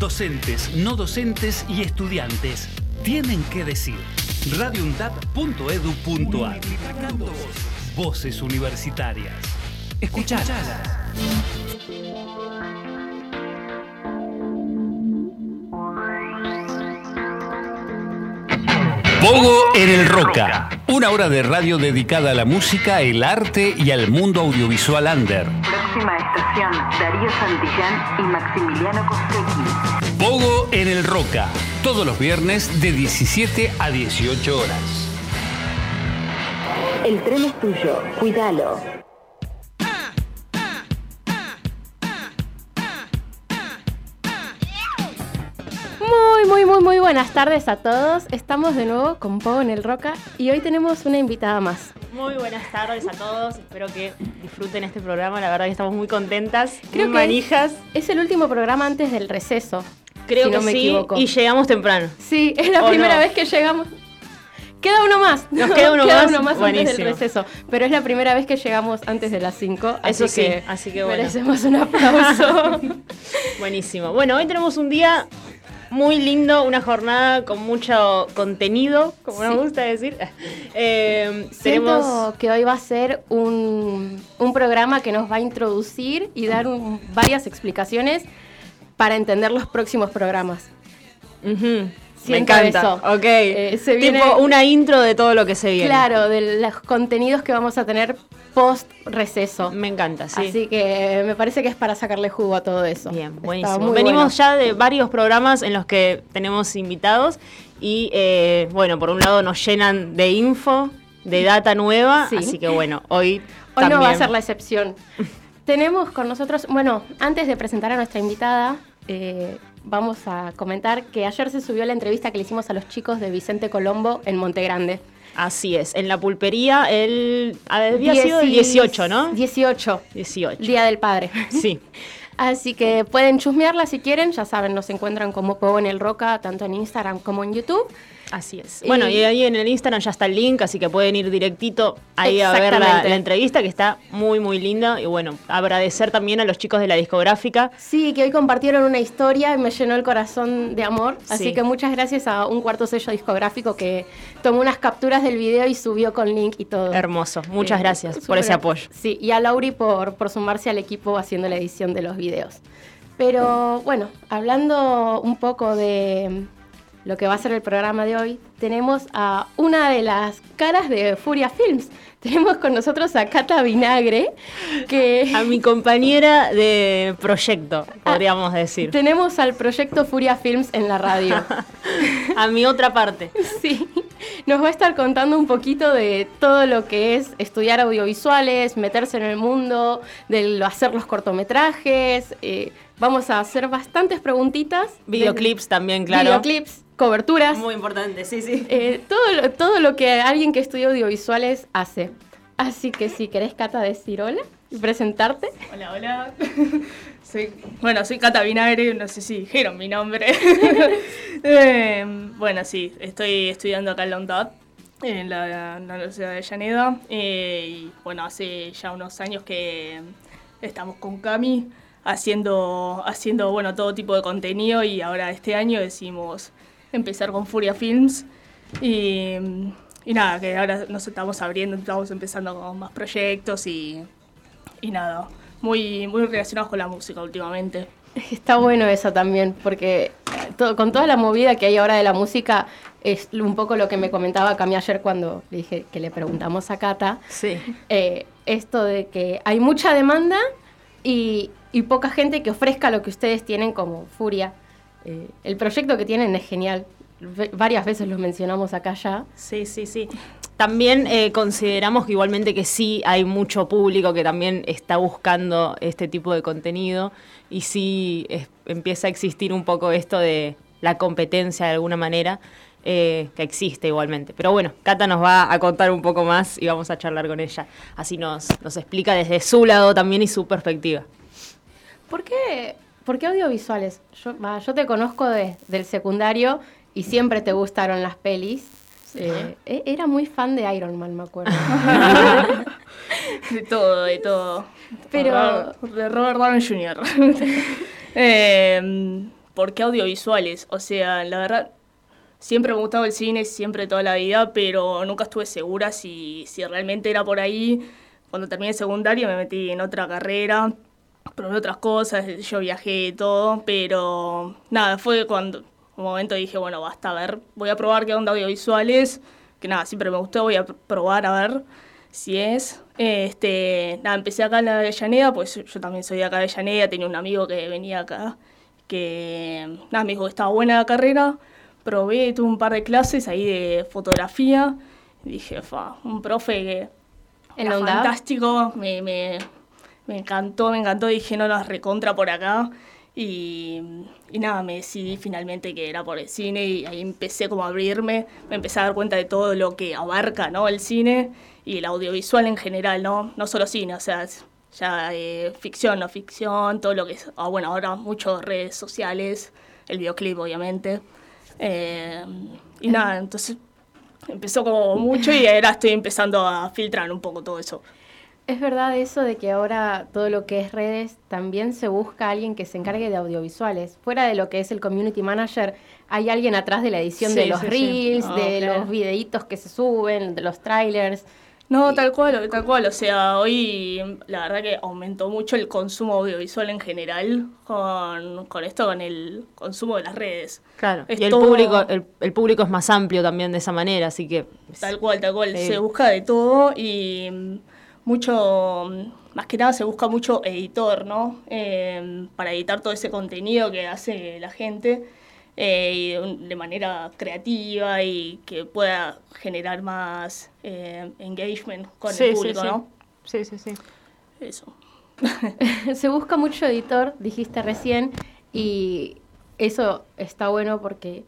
Docentes, no docentes y estudiantes tienen que decir. radioundad.edu.ar Voces universitarias. Escuchalas. Pogo en el Roca. Una hora de radio dedicada a la música, el arte y al mundo audiovisual under. Próxima estación, Darío Santillán y Maximiliano Costecchi. Pogo en el Roca. Todos los viernes de 17 a 18 horas. El tren es tuyo, cuídalo. Buenas tardes a todos. Estamos de nuevo con Pogo en el Roca y hoy tenemos una invitada más. Muy buenas tardes a todos, espero que disfruten este programa, la verdad que estamos muy contentas, Creo muy que manijas, Es el último programa antes del receso. creo si que no me sí, equivoco. y llegamos temprano. Sí, es la ¿O primera no? vez que llegamos. Queda uno más. Nos queda uno más, antes del receso. Pero es la primera vez que llegamos antes de las 5. Eso sí, así que bueno. Merecemos un aplauso. Buenísimo. Bueno, hoy tenemos un día muy lindo, una jornada con mucho contenido, como nos Sí. gusta decir. Eh, Siento tenemos... que hoy va a ser un, un programa que nos va a introducir y dar un- varias explicaciones para entender los próximos programas. Me encanta. Ok. Eh, se viene- Tipo una intro de todo lo que se viene. Claro, de los contenidos que vamos a tener post receso. Me encanta, sí. Así que me parece que es para sacarle jugo a todo eso. Bien, buenísimo. Venimos bueno. ya de varios programas en los que tenemos invitados y, eh, bueno, por un lado nos llenan de info, de data nueva, Sí. así que bueno, hoy, Hoy no va a ser la excepción. Tenemos con nosotros, bueno, antes de presentar a nuestra invitada, eh, vamos a comentar que ayer se subió la entrevista que le hicimos a los chicos de Vicente Colombo en Monte Grande. Así es, en la pulpería el había sido el 18, ¿no? 18, 18. Día del Padre. Sí. Así que pueden chusmearla si quieren, ya saben, nos encuentran como Pogo en el Roca, tanto en Instagram como en YouTube. Así es. Bueno, y ahí en el Instagram ya está el link, así que pueden ir directito ahí a ver la, entrevista, que está muy, muy linda. Y bueno, agradecer también a los chicos de la discográfica. Sí, que hoy compartieron una historia y me llenó el corazón de amor. Así Sí. que muchas gracias a un cuarto sello discográfico que tomó unas capturas del video y subió con link y todo. Hermoso. Muchas Eh, gracias por ese apoyo. Sí, y a Lauri por, por sumarse al equipo haciendo la edición de los videos. Pero bueno, hablando un poco de lo que va a ser el programa de hoy, tenemos a una de las caras de Furia Films. Tenemos con nosotros a Cata Vinagre, que... A mi compañera de proyecto, Ah, podríamos decir. Tenemos al proyecto Furia Films en la radio. A mi otra parte. Sí, nos va a estar contando un poquito de todo lo que es estudiar audiovisuales, meterse en el mundo, de hacer los cortometrajes. eh, vamos a hacer bastantes preguntitas. Videoclips también, claro. Videoclips, coberturas. Muy importante, sí, sí. eh, todo, lo, todo lo que alguien que estudia audiovisuales hace. Así que si querés, Cata, decir hola y presentarte. Hola, hola. Soy, bueno, soy Cata Vinagre, no sé si dijeron mi nombre. Eh, bueno, sí, estoy estudiando acá en la UNTAD, en la, la Universidad de Avellaneda. eh, y bueno, hace ya unos años que estamos con Cami haciendo, haciendo bueno, todo tipo de contenido y ahora este año decidimos empezar con Furia Films. Y, y nada, que ahora nos estamos abriendo, estamos empezando con más proyectos y, y nada, muy, muy relacionados con la música últimamente. Está bueno eso también, porque eh, todo- con toda la movida que hay ahora de la música, es un poco lo que me comentaba Cami ayer cuando le dije que le preguntamos a Cata. Sí. eh, esto de que hay mucha demanda y, y poca gente que ofrezca lo que ustedes tienen como Furia. Eh, el proyecto que tienen es genial. Varias veces lo mencionamos acá ya. Sí, sí, sí. También eh, consideramos que igualmente que sí hay mucho público que también está buscando este tipo de contenido y sí empieza a existir un poco esto de la competencia de alguna manera, eh, que existe igualmente. Pero bueno, Cata nos va a contar un poco más y vamos a charlar con ella. Así nos, nos explica desde su lado también y su perspectiva. ¿Por qué, por qué audiovisuales? Yo, te conozco de- del secundario y siempre te gustaron las pelis. Eh, e- era muy fan de Iron Man, me acuerdo. De todo, de todo. Pero- De Robert Downey Jr. Eh, ¿por qué audiovisuales? O sea, la verdad, siempre me ha gustado el cine, siempre toda la vida, pero nunca estuve segura si, si realmente era por ahí. Cuando terminé el secundario me metí en otra carrera, probé otras cosas, yo viajé y todo, pero nada, fue cuando un momento dije, bueno, basta, a ver, voy a probar qué onda audiovisuales, que nada, siempre me gustó, voy a probar a ver si es. Este, nada, empecé acá en la Avellaneda, pues yo también soy de acá de Avellaneda, tenía un amigo que venía acá, que nada, me dijo que estaba buena la carrera, probé, tuve un par de clases ahí de fotografía, dije, fa, un profe que era fantástico, me, me, me encantó, me encantó, dije, no, las recontra por acá. Y, nada, me decidí finalmente que era por el cine y ahí empecé como a abrirme, me empecé a dar cuenta de todo lo que abarca ¿no? el cine y el audiovisual en general, no, no solo cine, o sea, ya eh, ficción, no ficción, todo lo que es, ah, bueno, ahora muchas redes sociales, el videoclip obviamente. Eh, y nada, entonces empezó como mucho y ahora estoy empezando a filtrar un poco todo eso. Es verdad eso de que ahora todo lo que es redes también se busca alguien que se encargue de audiovisuales. Fuera de lo que es el community manager, hay alguien atrás de la edición de los reels, de los videitos que se suben, de los trailers. No, tal cual, tal cual. O sea, hoy la verdad que aumentó mucho el consumo audiovisual en general con, con esto, con el consumo de las redes. Claro, y el, público, el, público es más amplio también de esa manera, así que... Tal cual, tal cual. Se busca de todo y mucho, más que nada se busca mucho editor, ¿no? Eh, para editar todo ese contenido que hace la gente eh, de manera creativa y que pueda generar más eh, engagement con el público, ¿no? Sí, sí, sí. Eso. Se busca mucho editor, dijiste recién, y eso está bueno porque,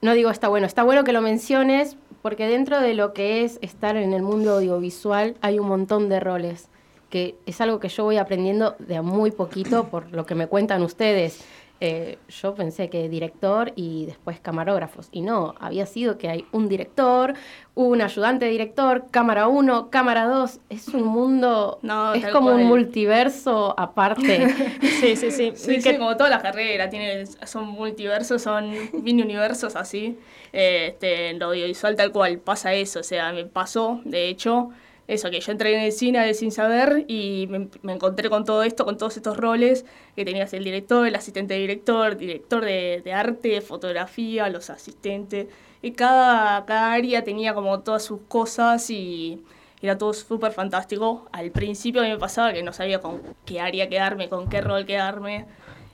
no digo está bueno, está bueno que lo menciones porque dentro de lo que es estar en el mundo audiovisual hay un montón de roles, que es algo que yo voy aprendiendo de a muy poquito por lo que me cuentan ustedes. Eh, yo pensé que director y después camarógrafos. Y no, había sido que hay un director, un ayudante de director, cámara 1, cámara 2. Es un mundo, no, es como un multiverso aparte. sí, sí, sí. Sí, que... como todas las carreras, tiene, son multiversos, son mini universos así. este, en lo audiovisual tal cual pasa eso. O sea, me pasó, de hecho, eso, que yo entré en el cine sin saber y me, encontré con todo esto, con todos estos roles que tenías el director, el asistente de director, director de, de arte, fotografía, los asistentes. Y cada, cada área tenía como todas sus cosas y era todo súper fantástico. Al principio a mí me pasaba que no sabía con qué área quedarme, con qué rol quedarme.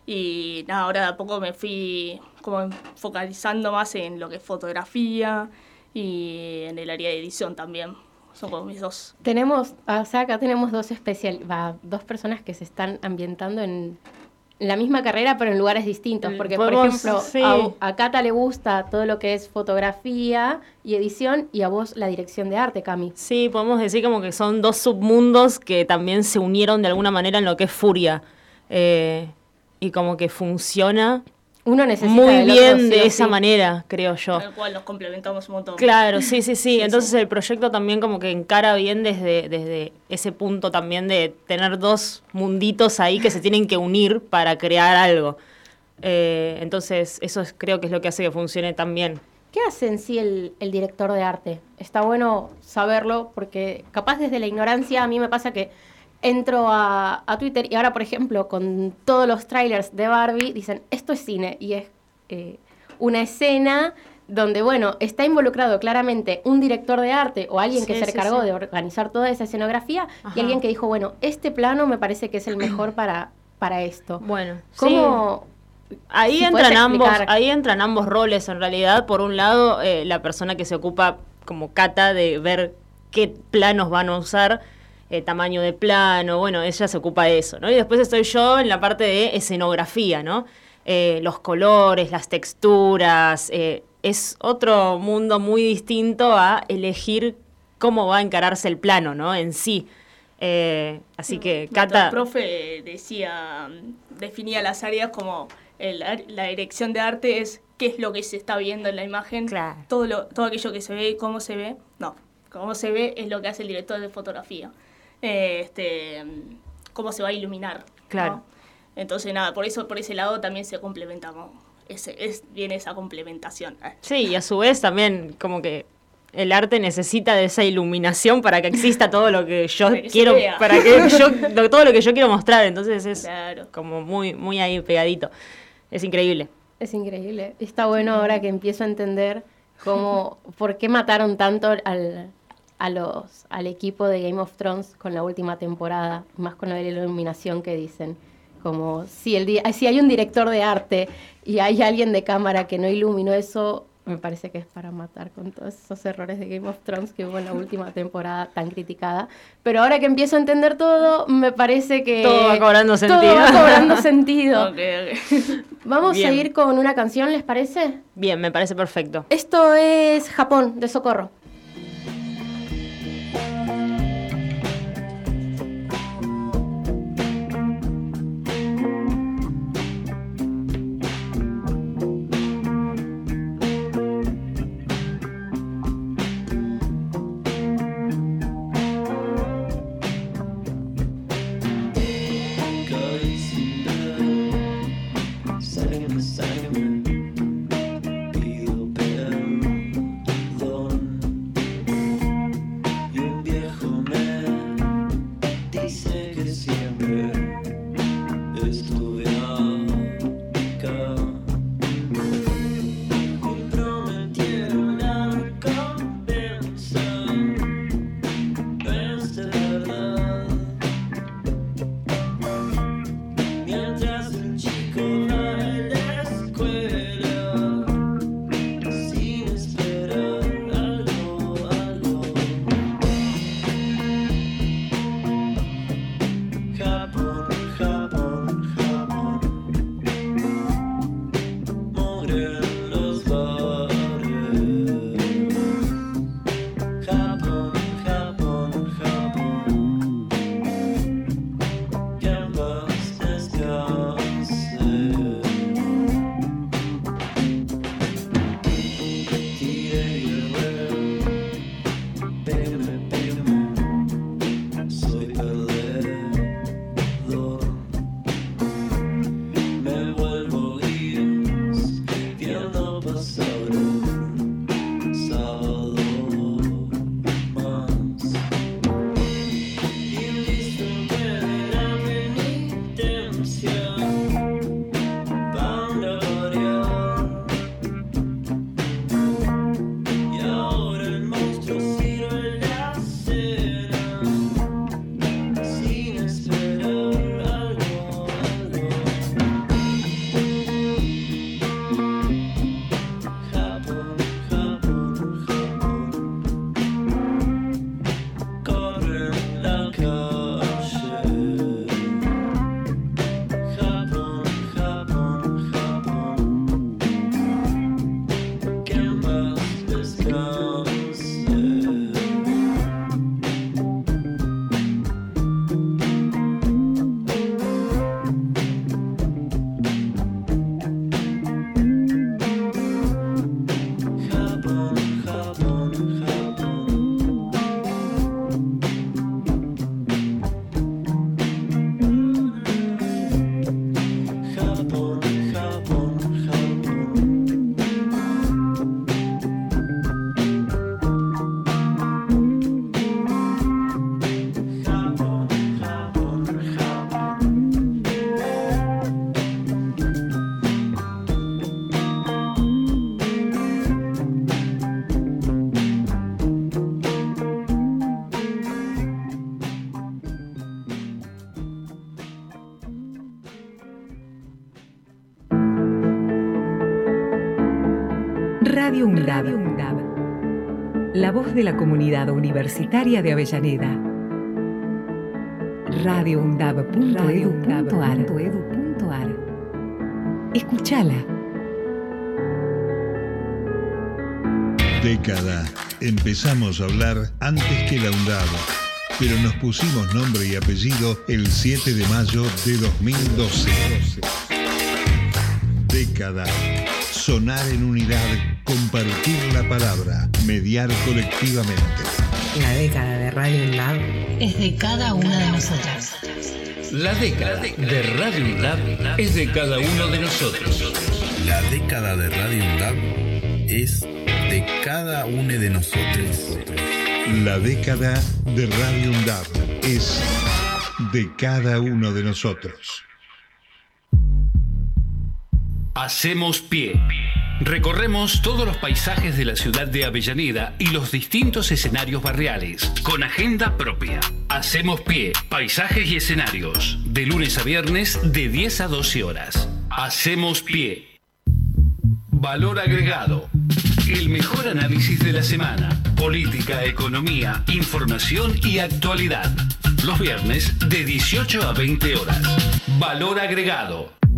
Y nada, ahora de a poco me fui como focalizando más en lo que es fotografía y en el área de edición también son como mis dos. Tenemos, o sea, acá tenemos dos especial, dos personas que se están ambientando en la misma carrera, pero en lugares distintos. Porque, por ejemplo, a, Cata le gusta todo lo que es fotografía y edición, y a vos la dirección de arte, Cami. Sí, podemos decir como que son dos submundos que también se unieron de alguna manera en lo que es Furia. Eh, y como que funciona uno necesita muy bien de esa manera, creo yo. Tal cual nos complementamos un montón. Claro, sí, sí, sí. Entonces el proyecto también como que encara bien desde, desde ese punto también de tener dos munditos ahí que se tienen que unir para crear algo. Eh, entonces eso creo que es lo que hace que funcione tan bien. ¿Qué hace en sí el, el director de arte? Está bueno saberlo porque capaz desde la ignorancia a mí me pasa que entro a, Twitter y ahora, por ejemplo, con todos los trailers de Barbie, dicen, esto es cine y es eh, una escena donde, bueno, está involucrado claramente un director de arte o alguien que se encargó de organizar toda esa escenografía y alguien que dijo, bueno, este plano me parece que es el mejor para, para esto. Bueno, ¿cómo... Ahí entran ambos, ahí entran ambos roles en realidad. Por un lado, eh, la persona que se ocupa como cata de ver qué planos van a usar eh, tamaño de plano, bueno, ella se ocupa de eso, ¿no? Y después estoy yo en la parte de escenografía, ¿no? Eh, los colores, las texturas, eh, es otro mundo muy distinto a elegir cómo va a encararse el plano, ¿no? En sí. así que, Cata... El profe decía, definía las áreas como la dirección de arte es qué es lo que se está viendo en la imagen, todo, lo, todo aquello que se ve y cómo se ve, no, cómo se ve es lo que hace el director de fotografía este, cómo se va a iluminar. Claro. Entonces, nada, por eso, por ese lado también se complementamos. Ese, es, viene esa complementación. Sí, y a su vez también como que el arte necesita de esa iluminación para que exista todo lo que yo quiero, para que yo, todo lo que yo quiero mostrar. Entonces es como muy, muy ahí pegadito. Es increíble. Es increíble. Está bueno ahora que empiezo a entender cómo, por qué mataron tanto al, a los, al equipo de Game of Thrones con la última temporada, más con la iluminación que dicen. Como si, el si hay un director de arte y hay alguien de cámara que no iluminó eso, me parece que es para matar con todos esos errores de Game of Thrones que hubo en la última temporada tan criticada. Pero ahora que empiezo a entender todo, me parece que... Todo va cobrando sentido. Todo va cobrando sentido. Vamos a ir con una canción, ¿les parece? Bien, me parece perfecto. Esto es Japón, de Socorro. De la comunidad universitaria de Avellaneda. radioundab.edu.ar Escúchala. Década. Empezamos a hablar antes que la UNDAB, pero nos pusimos nombre y apellido el 7 de mayo de 2012. Década. Sonar en unidad Compartir la palabra, mediar colectivamente. La década de Radio Lab es de cada una de nosotras. La década de Radio UNDAB es de cada uno de nosotros. La década de Radio UNDAB es de cada uno de nosotros. La década de Radio UNDAB es de cada uno de nosotros. Hacemos pie. Recorremos todos los paisajes de la ciudad de Avellaneda y los distintos escenarios barriales, con agenda propia. Hacemos pie, paisajes y escenarios, de lunes a viernes de 10 a 12 horas. Hacemos pie. Valor agregado. El mejor análisis de la semana. Política, economía, información y actualidad. Los viernes de 18 a 20 horas. Valor agregado.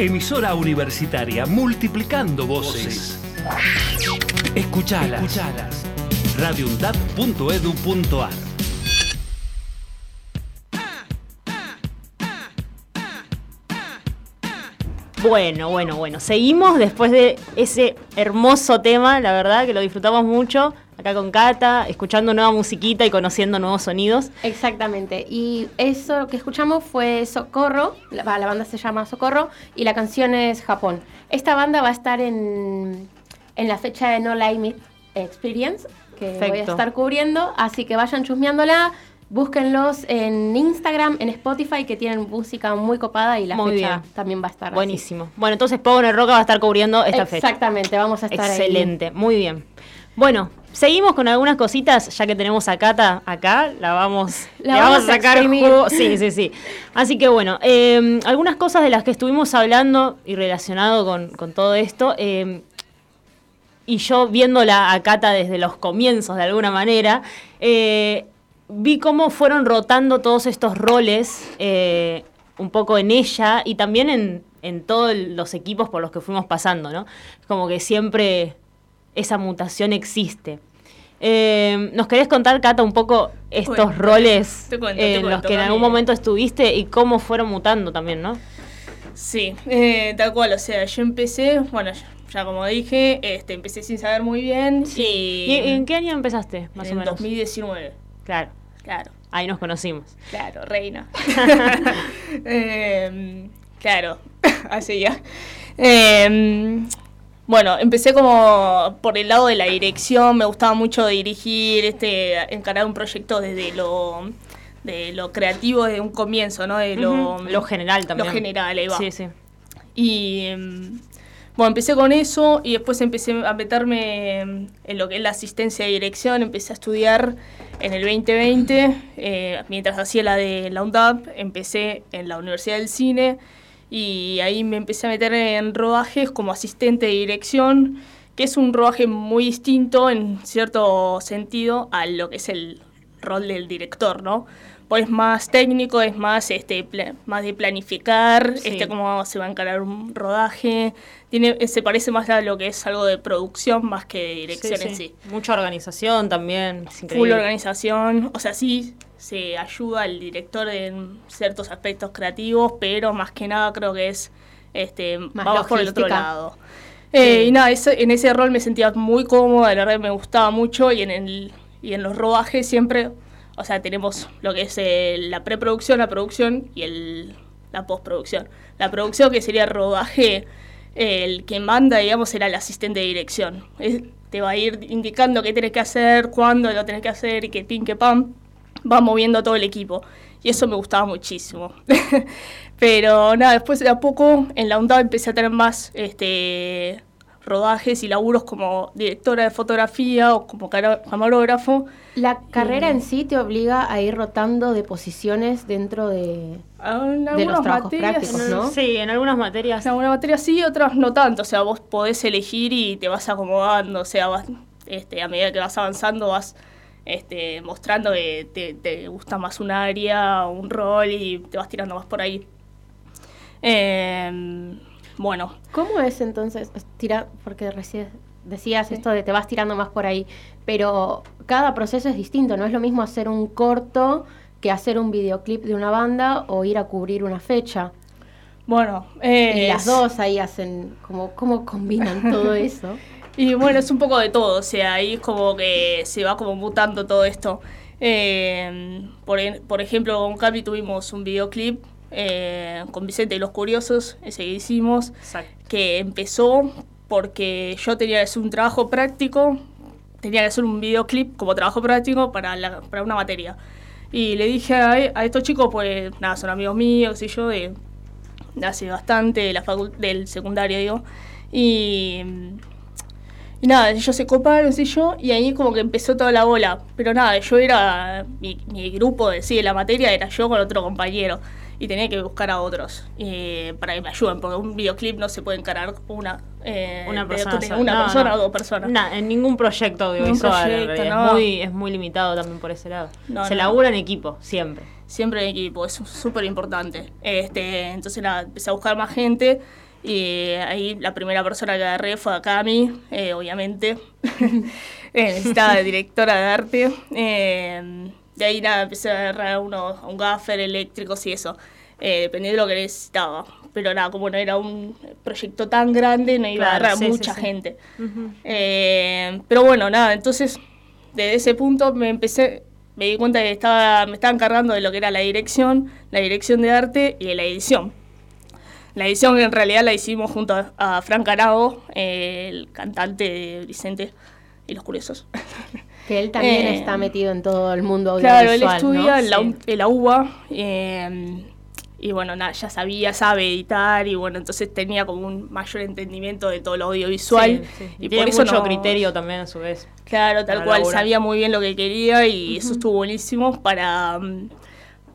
Emisora universitaria multiplicando voces. Escuchalas. Escuchalas. radioundad.edu.ar Bueno, bueno, bueno. Seguimos después de ese hermoso tema, la verdad que lo disfrutamos mucho acá con Cata, escuchando nueva musiquita y conociendo nuevos sonidos. Exactamente. Y eso que escuchamos fue Socorro, la, la banda se llama Socorro y la canción es Japón. Esta banda va a estar en, en la fecha de No Limit Experience, que voy a estar cubriendo, así que vayan chusmeándola. Búsquenlos en Instagram, en Spotify, que tienen música muy copada y la Muy fecha bien. también va a estar así. Buenísimo. Bueno, entonces Power Roca va a estar cubriendo esta fecha. Exactamente, vamos a estar ahí. Excelente, muy bien. Bueno, seguimos con algunas cositas, ya que tenemos a Cata acá, la vamos, La vamos a sacar exprimir. jugo. Sí, sí, sí. Así que bueno, eh, algunas cosas de las que estuvimos hablando y relacionado con, con todo esto, eh, y yo viéndola a Cata desde los comienzos de alguna manera, eh, vi cómo fueron rotando todos estos roles eh, un poco en ella y también en, en todos los equipos por los que fuimos pasando, ¿no? Como que siempre esa mutación existe. Eh, ¿Nos querés contar, Cata, un poco estos Bueno, roles en los que en algún momento estuviste y cómo fueron mutando también, ¿no? Sí, eh, tal cual, o sea, yo empecé, bueno, ya como dije, este, empecé sin saber muy bien y ¿Y en qué año empezaste, más en o menos? 2019, Claro, claro, ahí nos conocimos. claro, reina. Em, claro, así ya. Em, bueno, empecé como por el lado de la dirección, me gustaba mucho dirigir, este, encarar un proyecto desde lo de lo creativo desde un comienzo, ¿no? De lo, lo general también. Lo general, ahí va. Sí, sí. Y em, bueno, empecé con eso y después empecé a meterme en lo que es la asistencia de dirección. Empecé a estudiar en el 2020, eh, mientras hacía la de la UNDAP, empecé en la Universidad del Cine y ahí me empecé a meter en rodajes como asistente de dirección, que es un rodaje muy distinto en cierto sentido a lo que es el rol del director, ¿no? Pues es más técnico, es más este más de planificar, Sí. este cómo se va a encarar un rodaje, tiene se parece más a lo que es algo de producción más que de dirección Sí, en sí. sí. Mucha organización también. Full organización, o sea, sí se ayuda al director en ciertos aspectos creativos, pero más que nada creo que es este Más va más por el otro logística. lado. Eh, Sí. Y nada, ese- en ese rol me sentía muy cómoda, la verdad me gustaba mucho y en, el, y en los rodajes siempre, o sea, tenemos lo que es eh, la preproducción, la producción y el, la postproducción. La producción que sería rodaje, eh, el que manda, digamos, era el asistente de dirección. Es- te va a ir indicando qué tenés que hacer, cuándo lo tenés que hacer y que pin, que pam, va moviendo todo el equipo. Y eso me gustaba muchísimo. Pero nada, después de a poco en la UNDAD empecé a tener más este, rodajes y laburos como directora de fotografía o como camarógrafo. La carrera en sí te obliga a ir rotando de posiciones dentro de... Ah, En De los trabajos materias, prácticos, ¿no? Sí, en algunas materias. En algunas materias sí, otras no tanto. O sea, vos podés elegir y te vas acomodando. O sea, vas, este, a medida que vas avanzando vas este, mostrando que te, te gusta más un área, un rol y te vas tirando más por ahí. Eh, bueno. ¿Cómo es entonces? Tirar, porque recién decías esto de te vas tirando más por ahí, pero cada proceso es distinto, no es lo mismo hacer un corto que hacer un videoclip de una banda o ir a cubrir una fecha. Bueno, y las dos ahí hacen, como, ¿cómo combinan todo eso? Y bueno, es un poco de todo, o sea, ahí es como que se va como mutando todo esto. Eh, por, por, ejemplo, con Capi tuvimos un videoclip eh, con Vicente y los Curiosos, ese que hicimos, que empezó porque yo tenía que hacer un trabajo práctico, tenía que hacer un videoclip como trabajo práctico para, para una materia. Y le dije a, a, estos chicos, pues nada, son amigos míos y yo de, hace bastante, de la del secundario, digo. Y y nada, ellos se coparon, sé yo, y ahí como que empezó toda la bola. Pero nada, yo era, mi, grupo de, sí, de la materia era yo con otro compañero. Y tenía que buscar a otros eh, para que me ayuden, porque un videoclip no se puede encarar una, eh, una persona, una persona o dos personas. No, en ningún proyecto audiovisual. es, muy, es muy limitado también por ese lado. se labura en equipo, siempre. Siempre en equipo, es súper importante. Este, entonces nada, empecé a buscar más gente y ahí la primera persona que agarré fue a Cami, eh, obviamente. Eh, necesitaba de directora de arte. Eh, de ahí nada, empecé a agarrar uno, un gaffer, eléctricos y eso. dependiendo de lo que necesitaba. Pero nada, como no era un proyecto tan grande, no iba a agarrar mucha gente. pero bueno, nada, entonces desde ese punto me empecé, me di cuenta que estaba, me estaba encargando de lo que era la dirección, la dirección de arte y de la edición. La edición en realidad la hicimos junto a, Frank Carago, el cantante de Vicente y los Curiosos. Que él también eh, está metido en todo el mundo audiovisual, Claro, él estudia en, la, UBA eh, y bueno, nada, ya sabía, sabe editar y bueno, entonces tenía como un mayor entendimiento de todo lo audiovisual. Y Tiene por eso mucho criterio también a su vez. Claro, tal cual, sabía muy bien lo que quería y eso estuvo buenísimo para... Mm,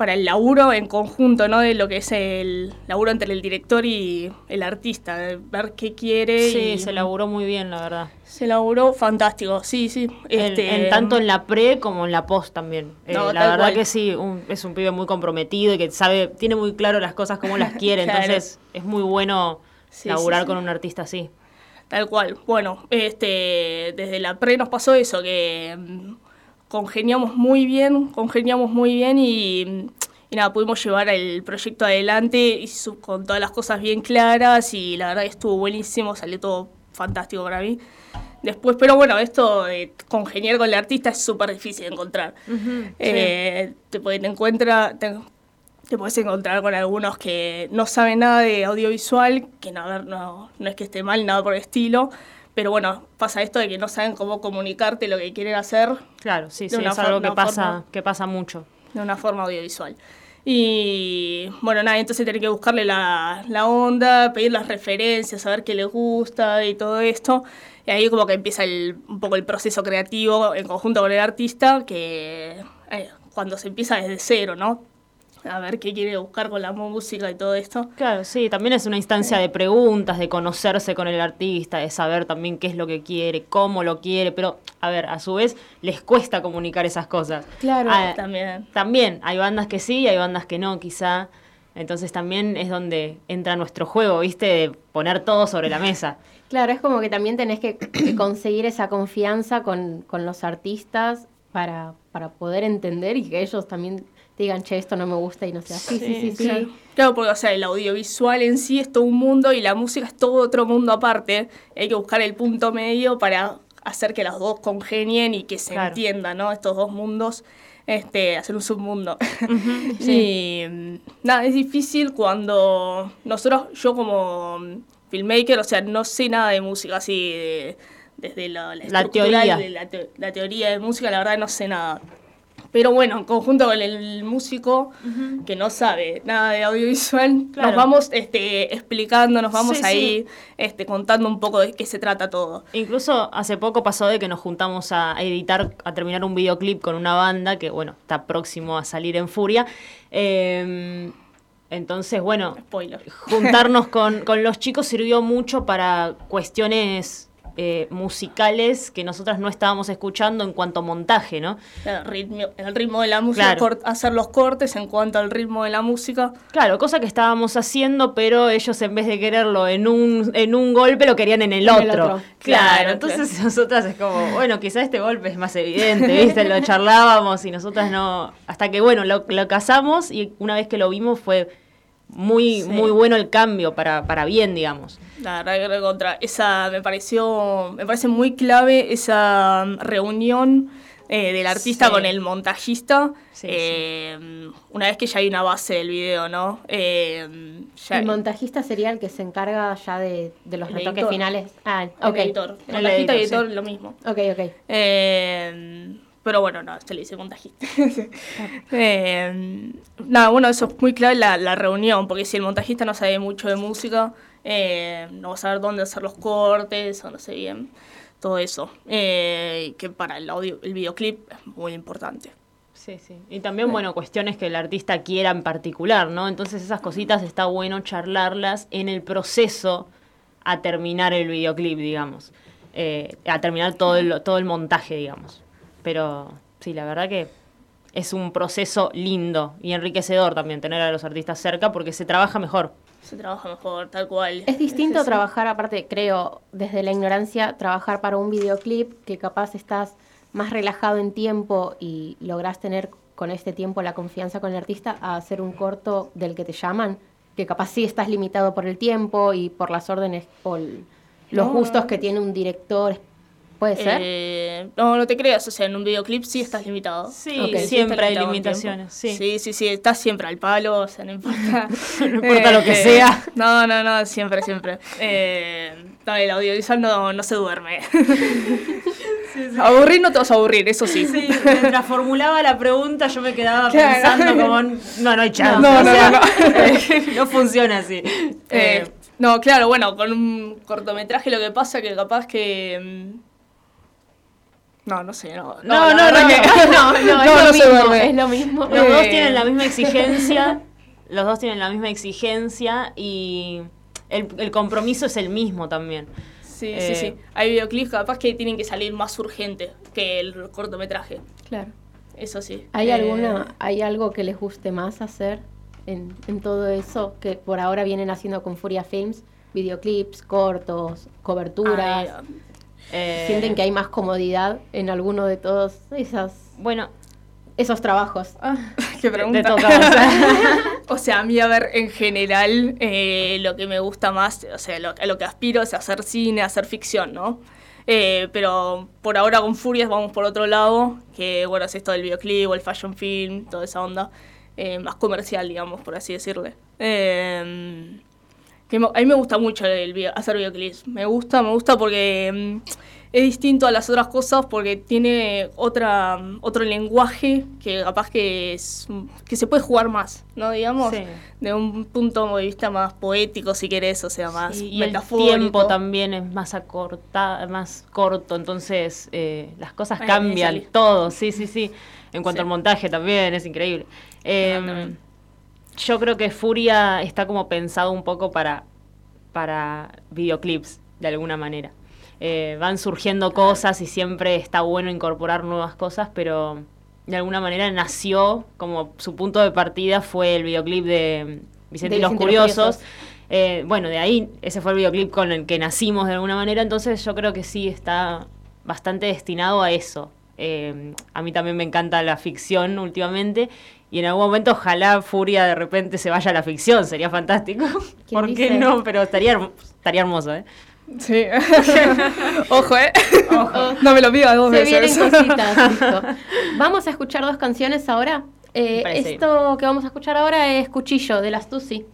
para el laburo en conjunto, ¿no? De lo que es el laburo entre el director y el artista, de ver qué quiere. Sí, se laburó muy bien, la verdad. Se laburó fantástico, sí, sí. Este, en, tanto en la pre como en la post también. Eh, la verdad que sí, es un pibe muy comprometido y que sabe, tiene muy claro las cosas como las quiere, entonces es muy bueno laburar con un artista así. Tal cual. Bueno, este, desde la pre nos pasó eso, que congeniamos muy bien, congeniamos muy bien y, nada, pudimos llevar el proyecto adelante y con todas las cosas bien claras y la verdad estuvo buenísimo, salió todo fantástico para mí. Después, pero bueno, esto de congeniar con el artista es súper difícil de encontrar. Eh, te, pueden encuentra, te, puedes encontrar con algunos que no saben nada de audiovisual, que no, no, no es que esté mal, nada por el estilo, pero bueno, pasa esto de que no saben cómo comunicarte lo que quieren hacer. Claro, sí, sí, es algo que pasa, que pasa mucho. De una forma audiovisual. Y bueno, nada, entonces tener que buscarle la, la, onda, pedir las referencias, saber qué les gusta y todo esto. Y ahí como que empieza el, un poco el proceso creativo en conjunto con el artista, que eh, cuando se empieza desde cero, ¿no? A ver qué quiere buscar con la música y todo esto. Claro, sí, también es una instancia de preguntas, de conocerse con el artista, de saber también qué es lo que quiere, cómo lo quiere, pero a ver, a su vez les cuesta comunicar esas cosas. Claro, ah, también. También, hay bandas que sí, hay bandas que no, quizá. Entonces también es donde entra nuestro juego, ¿viste? De poner todo sobre la mesa. Claro, es como que también tenés que, conseguir esa confianza con, con los artistas para, para poder entender y que ellos también digan, che, esto no me gusta y no sea así. Sí, sí, sí, Claro. porque o sea, el audiovisual en sí es todo un mundo y la música es todo otro mundo aparte. Hay que buscar el punto medio para hacer que los dos congenien y que se entiendan, ¿no? Estos dos mundos, este, hacer un submundo. y nada, es difícil cuando nosotros, yo como filmmaker, o sea, no sé nada de música así, desde la, la teoría. la teoría de música, la verdad no sé nada. Pero bueno, en conjunto con el músico que no sabe nada de audiovisual, nos vamos este, explicando, nos vamos ahí Este, contando un poco de qué se trata todo. Incluso hace poco pasó de que nos juntamos a editar, a terminar un videoclip con una banda que, bueno, está próximo a salir en Furia. Em, entonces, bueno, juntarnos con, con los chicos sirvió mucho para cuestiones eh, musicales que nosotras no estábamos escuchando en cuanto a montaje, ¿no? El ritmo, el ritmo de la música, Claro. hacer los cortes en cuanto al ritmo de la música. Claro, cosa que estábamos haciendo, pero ellos en vez de quererlo en un, en un golpe, lo querían en el En otro. el otro. Claro, Claro, entonces nosotras es como, bueno, quizá este golpe es más evidente, ¿viste? Lo charlábamos y nosotras no. Hasta que, bueno, lo, lo casamos y una vez que lo vimos fue muy, Sí. muy bueno el cambio para, para bien, digamos. La verdad que recontra. Esa me pareció, me parece muy clave esa mm, reunión eh, del artista Sí. con el montajista. Sí, eh, Una vez que ya hay una base del video, ¿no? Eh, ya- El montajista sería el que se encarga ya de, de los El retoques editor. finales. Ah, el editor. El Montajista y editor, editor, lo mismo. Ok, ok. Pero bueno, no, se le dice montajista. Eh, nada, bueno, eso es muy clave la, la reunión, porque si el montajista no sabe mucho de música, eh, no va a saber dónde hacer los cortes, o no sé bien, todo eso. Eh, que para el audio, el videoclip es muy importante. Sí, sí. Y también, bueno, cuestiones que el artista quiera en particular, ¿no? Entonces esas cositas está bueno charlarlas en el proceso a terminar el videoclip, digamos. Eh, a terminar todo el, todo el montaje, digamos. Pero sí, la verdad que es un proceso lindo y enriquecedor también tener a los artistas cerca porque se trabaja mejor. Se trabaja mejor, tal cual. Es distinto trabajar, aparte, creo, desde la ignorancia, trabajar para un videoclip que capaz estás más relajado en tiempo y lográs tener con este tiempo la confianza con el artista a hacer un corto del que te llaman, que capaz sí estás limitado por el tiempo y por las órdenes o los No. gustos que tiene un director. ¿Puede ser? Eh, no, no te creas, o sea, en un videoclip sí estás limitado. Sí, Ok. Sí, siempre estás hay limitaciones. Sí. sí, sí, sí, estás siempre al palo, o sea, no importa. No importa lo que Eh, sea. No, no, no, siempre, siempre. Eh, no, el audiovisual no, no se duerme. Aburrir no te vas a aburrir, eso sí. Sí, mientras formulaba la pregunta yo me quedaba Claro. pensando como, no, no hay chance. No, o no, sea, no, no funciona así. Eh, Eh, no, claro, bueno, con un cortometraje lo que pasa que capaz que... No, no sé, no. No, no, no, no, no, es no, lo mismo, es lo mismo. los dos eh, tienen la misma exigencia, los dos tienen la misma exigencia y el, el compromiso es el mismo también. Sí, Eh, sí, sí. Hay videoclips capaz que tienen que salir más urgente que el cortometraje. Claro. Eso sí. ¿Hay Eh, alguna, hay algo que les guste más hacer en, en todo eso que por ahora vienen haciendo con Furia Films? Videoclips, cortos, coberturas. ay, Eh, ¿Sienten que hay más comodidad en alguno de todos esos, Bueno, esos trabajos? Qué te pregunta. o sea, O sea, a mí, a ver, en general, eh, lo que me gusta más, o sea, lo, a lo que aspiro es hacer cine, hacer ficción, ¿no? Eh, pero por ahora con Furias vamos por otro lado, que bueno, es esto del videoclip o el fashion film, toda esa onda, eh, más comercial, digamos, por así decirle. Eh, que mo- a mí me gusta mucho el video- hacer videoclips, me gusta, me gusta porque mm, es distinto a las otras cosas porque tiene otra, otro lenguaje que capaz que, es, que se puede jugar más, ¿no? Digamos, Sí. de un punto de vista más poético, si querés, o sea, más y, y el tiempo también es más acorta, más corto, entonces eh, las cosas Ay, cambian, todo, sí, sí, sí. En cuanto Sí. al montaje también, es increíble. Eh. Yo creo que Furia está como pensado un poco para, para videoclips, de alguna manera. Eh, van surgiendo cosas y siempre está bueno incorporar nuevas cosas, pero de alguna manera nació como su punto de partida fue el videoclip de Vicente De y los Vicente y los Curiosos. Curiosos. Eh, bueno, de ahí ese fue el videoclip con el que nacimos de alguna manera, entonces yo creo que sí está bastante destinado a eso. Eh, a mí también me encanta la ficción últimamente y en algún momento ojalá Furia de repente se vaya a la ficción, sería fantástico. ¿Quién ¿Por qué no? Pero estaría, estaría hermoso, ¿eh? Sí. Ojo, ¿eh? No me lo pidas dos Se vienen veces. cositas. listo. Vamos a escuchar dos canciones ahora. Eh, esto que vamos a escuchar ahora es Cuchillo de las Tusi.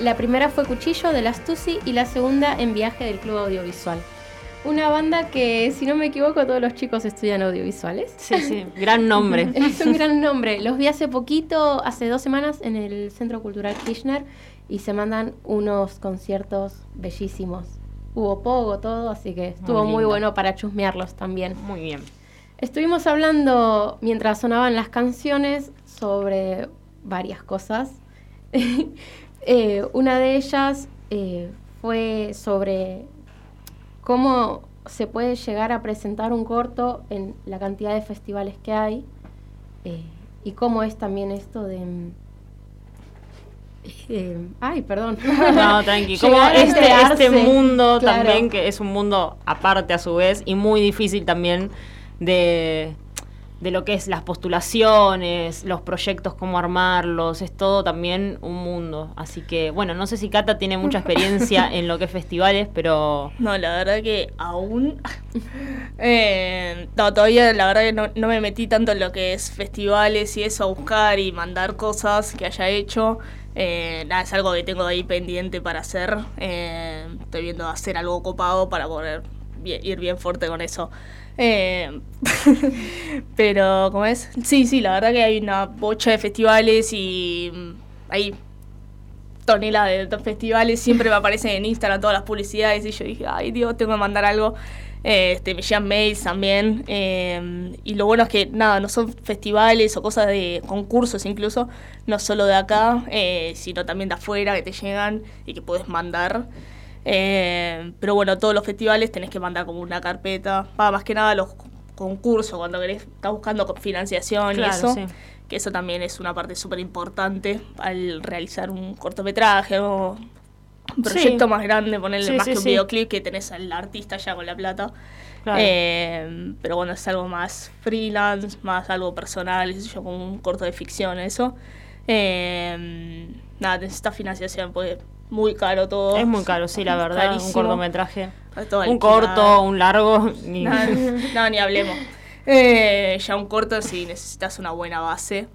La primera fue Cuchillo de las Tusi y la segunda En Viaje del Club Audiovisual. Una banda que, si no me equivoco, todos los chicos estudian audiovisuales. Sí, sí, gran nombre. es un gran nombre. Los vi hace poquito, hace dos semanas, en el Centro Cultural Kirchner y se mandan unos conciertos bellísimos. Hubo pogo, todo, así que estuvo muy, lindo. bueno para chusmearlos también. Muy bien. Estuvimos hablando mientras sonaban las canciones sobre varias cosas. Eh, una de ellas eh, fue sobre cómo se puede llegar a presentar un corto en la cantidad de festivales que hay eh, y cómo es también esto de... eh, ay, perdón. No, tranqui. Como este, este mundo claro. también, que es un mundo aparte a su vez y muy difícil también de, de lo que es las postulaciones, los proyectos, cómo armarlos, es todo también un mundo. Así que, bueno, no sé si Cata tiene mucha experiencia en lo que es festivales, pero No, la verdad que aún. eh, no, todavía la verdad que no, no me metí tanto en lo que es festivales y eso, a buscar y mandar cosas que haya hecho. Eh, nada, es algo que tengo ahí pendiente para hacer. Eh, estoy viendo hacer algo copado para poder ir bien fuerte con eso. Eh, pero, ¿cómo es? Sí, sí, la verdad que hay una bocha de festivales y mm, hay toneladas de festivales, siempre me aparecen en Instagram todas las publicidades y yo dije, ay Dios, tengo que mandar algo. Eh, Este, me llegan mails también. eh, y lo bueno es que nada, no son festivales o cosas de concursos incluso, no solo de acá, eh, sino también de afuera que te llegan y que puedes mandar. Eh, pero bueno, todos los festivales tenés que mandar como una carpeta. Va, más que nada los concursos, cuando querés, estás buscando financiación Claro, y eso. sí. Que eso también es una parte súper importante al realizar un cortometraje o un Sí. proyecto más grande, ponerle Sí, más que un videoclip que tenés al artista ya con la plata. Claro. Eh, pero bueno, es algo más freelance, más algo personal, yo, como un corto de ficción, eso. Eh, nada, necesitas financiación, porque es muy caro todo. es muy caro, sí, la verdad, un Carísimo. cortometraje. Todo Un corto, un largo. ni- No, no, ni hablemos. Eh, ya un corto si necesitas una buena base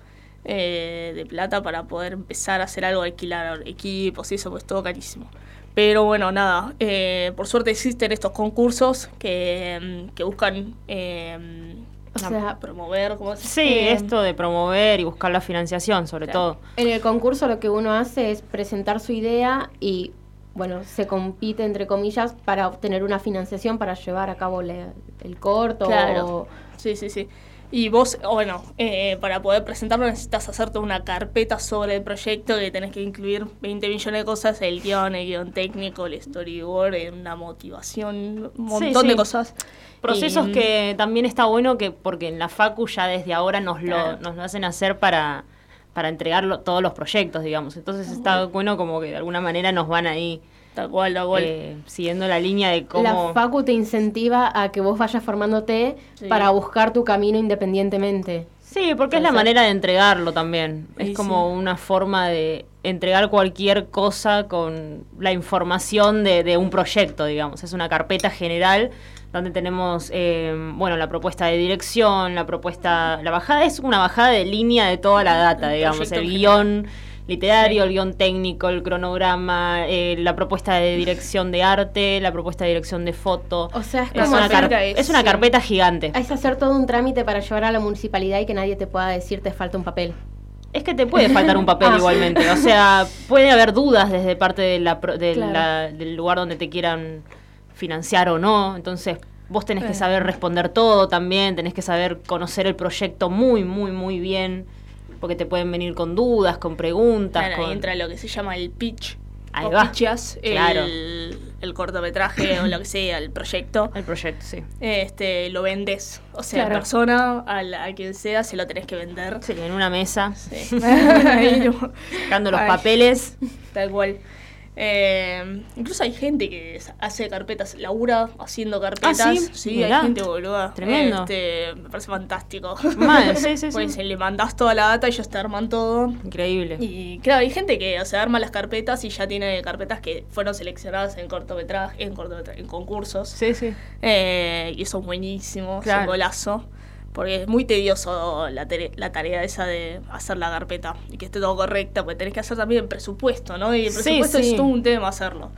eh, de plata para poder empezar a hacer algo, alquilar equipos y eso, pues todo carísimo. Pero bueno, nada, eh, por suerte existen estos concursos que, mm, que buscan eh, O sea, promover, ¿cómo se Sí, Eh, esto de promover y buscar la financiación, sobre Claro. todo. En el concurso lo que uno hace es presentar su idea y, bueno, se compite, entre comillas, para obtener una financiación para llevar a cabo la- el corto. Claro. o- Sí, sí, sí. Y vos, bueno, eh, para poder presentarlo necesitas hacer toda una carpeta sobre el proyecto que tenés que incluir 20 millones de cosas, el guion, el guion técnico, el storyboard, eh, una motivación, un montón sí. de cosas. Procesos Y- que también está bueno que porque en la Facu ya desde ahora nos lo, Claro. nos lo hacen hacer para, para entregar lo- todos los proyectos, digamos. Entonces está bueno como que de alguna manera nos van ahí Tal cual, tal cual. eh, siguiendo la línea de cómo... La Facu te incentiva a que vos vayas formándote Sí. para buscar tu camino independientemente. Sí, porque es la manera de entregarlo también. Es como sí. una forma de entregar cualquier cosa con la información de, de un proyecto, digamos. Es una carpeta general donde tenemos, eh, bueno, la propuesta de dirección, la propuesta, la bajada es una bajada de línea de toda la data, El digamos, el guion literario, el guion técnico, el cronograma, eh, la propuesta de dirección de arte, la propuesta de dirección de foto. O sea, es Es una, hacer- car- es una carpeta gigante. es hacer todo un trámite para llevar a la municipalidad y que nadie te pueda decir te falta un papel. Es que te puede faltar un papel Ah. igualmente. O sea, puede haber dudas desde parte de la, pro- de Claro. la- del lugar donde te quieran financiar o no. Entonces, vos tenés que saber responder todo también, tenés que saber conocer el proyecto muy, muy, muy bien. Porque te pueden venir con dudas, con preguntas. Claro, ahí con- entra lo que se llama el pitch. Ahí o va. pitchas Claro. el, el cortometraje o lo que sea, el proyecto. El proyecto, sí. Este, lo vendes. O sea, Claro. en persona, a, la- a quien sea, se lo tenés que vender. Sí, en una mesa, Sí. Sacando los Ay. papeles. Tal cual. Eh, incluso hay gente que hace carpetas, labura haciendo carpetas. Ah, ¿sí? hay Mirá. gente boluda. Tremendo. Este, me parece fantástico. Mal, sí, sí, sí. Pues le mandás toda la data, ellos te arman todo. Increíble. Y claro, hay gente que o sea, arma las carpetas y ya tiene carpetas que fueron seleccionadas en cortometraje, en cortometraje, en concursos. Sí, sí. Eh, y eso es buenísimo, es Claro. golazo. Porque es muy tedioso la, la tarea esa de hacer la carpeta y que esté todo correcta, porque tenés que hacer también el presupuesto, ¿no? Y el Sí, presupuesto sí. es todo un tema hacerlo.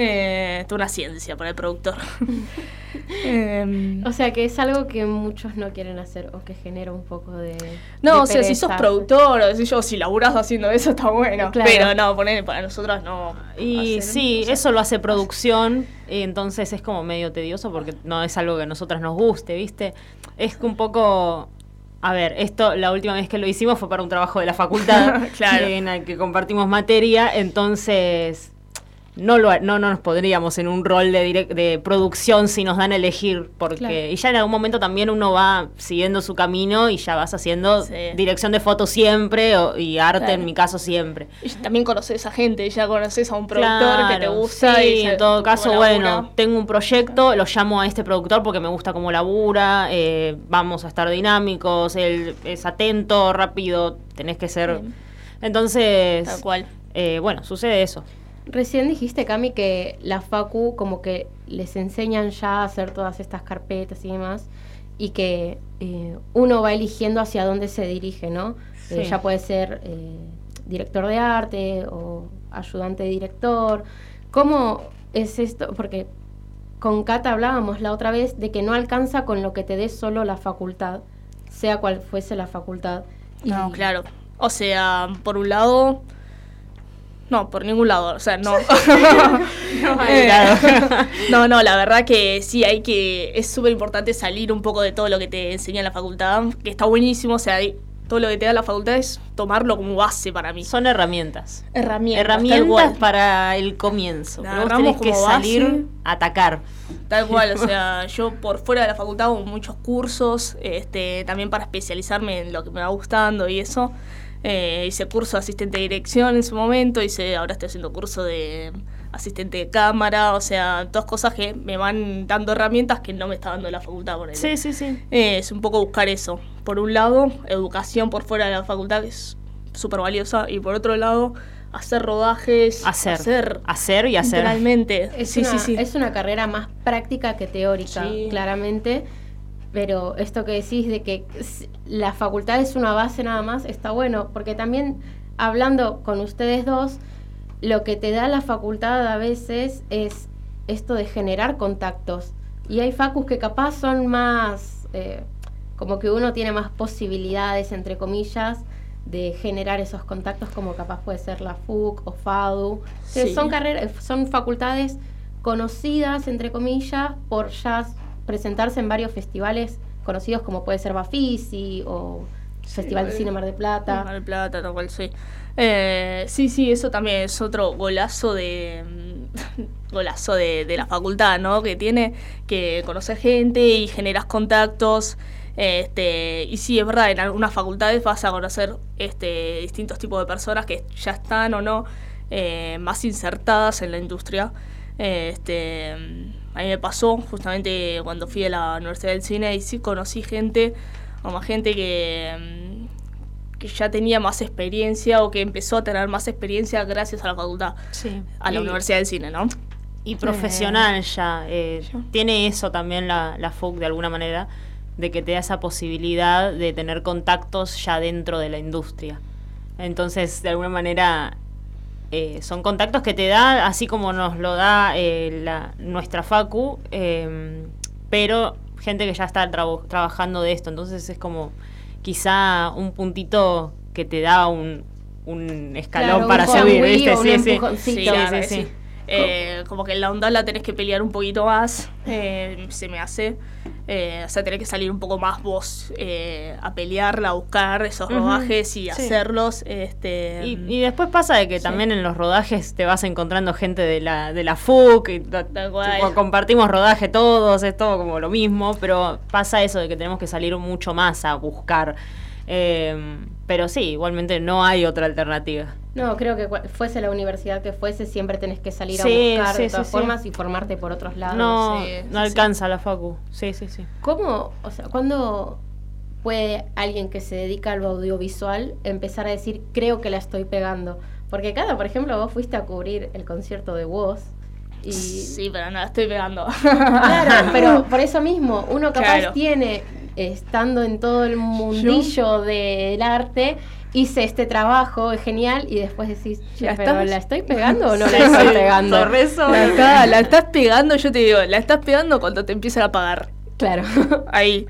Eh, toda una ciencia para el productor. Em, O sea que es algo que muchos no quieren hacer o que genera un poco de. No, de o sea, si sos productor o si yo, si laburás haciendo eso está bueno. Claro. Pero no, poner para nosotros no. Y hacer- sí, o sea, eso lo hace producción, y entonces es como medio tedioso porque no es algo que a nosotras nos guste, ¿viste? Es que un poco... A ver, esto la última vez que lo hicimos fue para un trabajo de la facultad Claro. en el que compartimos materia, entonces no, lo, no, no nos podríamos en un rol de, direc- de producción si nos dan a elegir, porque Claro. y ya en algún momento también uno va siguiendo su camino y ya vas haciendo Sí. dirección de foto siempre o- y arte Claro. en mi caso siempre. Y también conoces a gente, ya conoces a un productor que te gusta. sí, y en todo caso, labura. bueno, tengo un proyecto, lo llamo a este productor porque me gusta cómo labura, eh, vamos a estar dinámicos, él es atento, rápido, tenés que ser... Bien. Entonces, Tal cual. eh, bueno, sucede eso. Recién dijiste, Cami, que la Facu como que les enseñan ya a hacer todas estas carpetas y demás, y que eh, uno va eligiendo hacia dónde se dirige, ¿no? Eh, ya puede ser eh, director de arte o ayudante de director. ¿Cómo es esto? Porque con Cata hablábamos la otra vez de que no alcanza con lo que te dé solo la facultad, sea cual fuese la facultad. No, Y- claro. O sea, por un lado. No, por ningún lado. O sea, no. Eh, no, no, la verdad que sí, hay que. Es súper importante salir un poco de todo lo que te enseña en la facultad, que está buenísimo. O sea, hay- todo lo que te da la facultad es tomarlo como base para mí. Son herramientas. herramientas. Herramientas para el comienzo. Pero vos tenés que base. salir a atacar. Tal cual, o sea, yo por fuera de la facultad hago muchos cursos, este, también para especializarme en lo que me va gustando y eso. Eh, hice curso de asistente de dirección en su momento, hice, ahora estoy haciendo curso de asistente de cámara, o sea, todas cosas que me van dando herramientas que no me está dando la facultad por Sí, sí, sí. Eh, es un poco buscar eso. Por un lado, educación por fuera de la facultad, que es súper valiosa, y por otro lado, hacer rodajes, Hacer. hacer, Hacer y hacer. literalmente. Es, sí, una, sí, sí. es una carrera más práctica que teórica, Sí. claramente. Pero esto que decís de que la facultad es una base nada más, está bueno, porque también hablando con ustedes dos, lo que te da la facultad a veces es esto de generar contactos. Y hay facus que capaz son más, eh, como que uno tiene más posibilidades, entre comillas, de generar esos contactos, como capaz puede ser la FUC o FADU, que son carreras, son facultades conocidas, entre comillas, por ya presentarse en varios festivales conocidos como puede ser Bafisi o Festival de eh, Cine Mar de Plata. Mar del Plata, tal cual, sí. Eh, sí, sí, eso también es otro golazo de mm, golazo de, de la facultad, ¿no? Que tiene que conocer gente y generas contactos. Este, y sí, es verdad, en algunas facultades vas a conocer este, distintos tipos de personas que ya están o no eh, más insertadas en la industria. Este, a mí me pasó justamente cuando fui a la Universidad del Cine y sí conocí gente, o más gente que, mm, que ya tenía más experiencia o que empezó a tener más experiencia gracias a la facultad, Sí. a la Y- Universidad del Cine, ¿no? Y profesional ya. eh, tiene eso también la, la FUC de alguna manera, de que te da esa posibilidad de tener contactos ya dentro de la industria. Entonces, de alguna manera, eh, son contactos que te da, así como nos lo da eh, la, nuestra FACU, eh, pero gente que ya está trabajando de esto. Entonces, es como quizá un puntito que te da un, un escalón Claro, un para con subir, un Sí, sí. sí. Sí. Eh, como que en la onda la tenés que pelear un poquito más, eh, se me hace. Eh, o sea, tenés que salir un poco más vos eh, a pelearla, a buscar esos Ujú, rodajes y sí. hacerlos. Este, Y, y después pasa de que también en los rodajes te vas encontrando gente de la, de la FUC, y tipo, compartimos rodaje todos, es todo como lo mismo, pero pasa eso de que tenemos que salir mucho más a buscar. Eh, pero sí, igualmente no hay otra alternativa. No, creo que fuese la universidad que fuese, siempre tenés que salir Sí, a buscar sí, de todas sí. formas y formarte por otros lados. no, sí, no sí, alcanza la facu. Sí, sí, sí. ¿Cómo, o sea, cuándo puede alguien que se dedica al audiovisual empezar a decir, creo que la estoy pegando? Porque cada, por ejemplo, vos fuiste a cubrir el concierto de Woz y... Sí, pero no, la estoy pegando. Claro, pero por eso mismo, uno capaz Claro. tiene estando en todo el mundillo del arte, hice este trabajo, es genial, y después decís, ¿Ya pero? ¿la estoy pegando o no la estoy pegando? La, está- la estás pegando, yo te digo, la estás pegando cuando te empiezan a pagar. Claro. Ahí.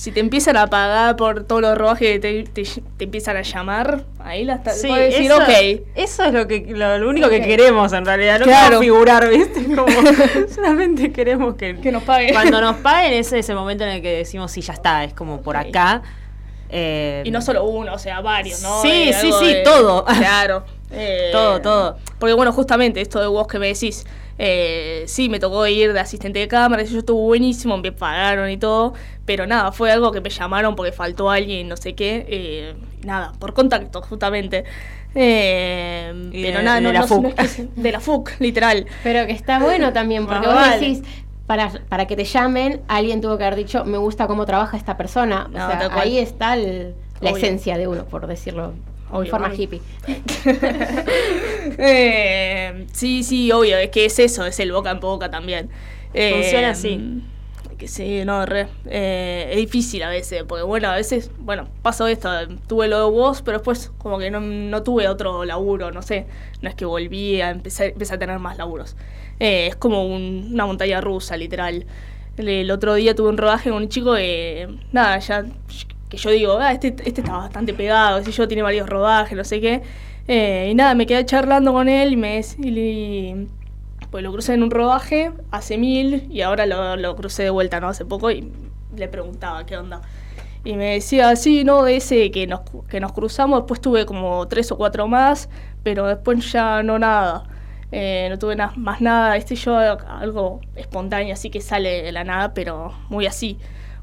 Si te empiezan a pagar por todos los rodajes que te, te, te empiezan a llamar, ahí la estás. Sí, puedes decir, eso, ok. eso es lo que lo, lo único que queremos en realidad, no Claro. queremos figurar, ¿viste? Como solamente queremos que, Que nos paguen. cuando nos paguen ese es el momento en el que decimos sí ya está, es como por acá. Eh, Y no solo uno, o sea, varios, ¿no? Sí, Eh, sí, sí, de- todo. Claro. Eh, Todo, todo. Porque bueno, justamente esto de vos que me decís, eh, sí, me tocó ir de asistente de cámara, eso estuvo buenísimo, me pagaron y todo, pero nada, fue algo que me llamaron porque faltó alguien, no sé qué, eh, nada, por contacto, justamente. Eh, pero de- nada, de no, la no- FUC. no es que de la FUC, literal. Pero que está bueno también, porque Más vos vale. decís, para, para que te llamen, alguien tuvo que haber dicho, me gusta cómo trabaja esta persona. No, o sea, ahí está el- la Obvio. esencia de uno, por decirlo de Obvio, forma obvio. hippie. Eh, sí, sí, obvio, es que es eso, es el boca en boca también. Eh, Funciona así. Que sí, no, re. eh, es difícil a veces, porque bueno, a veces, bueno, pasó esto, tuve lo de vos, pero después como que no, no tuve otro laburo, no sé, no es que volví a empezar, empecé a tener más laburos. Eh, es como un- una montaña rusa, literal. El, otro día tuve un rodaje con un chico que, nada, ya, que yo digo, ah, este, este está bastante pegado, si yo tiene varios rodajes, no sé qué. Eh, y nada, me quedé charlando con él y me y le- pues lo crucé en un rodaje hace mil y ahora lo, lo crucé de vuelta, ¿no? Hace poco y le preguntaba qué onda. Y me decía, sí, no, de ese que nos, que nos cruzamos, después tuve como tres o cuatro más, pero después ya no nada. Eh, no tuve na- más nada, este yo algo espontáneo, así que sale de la nada, pero muy así,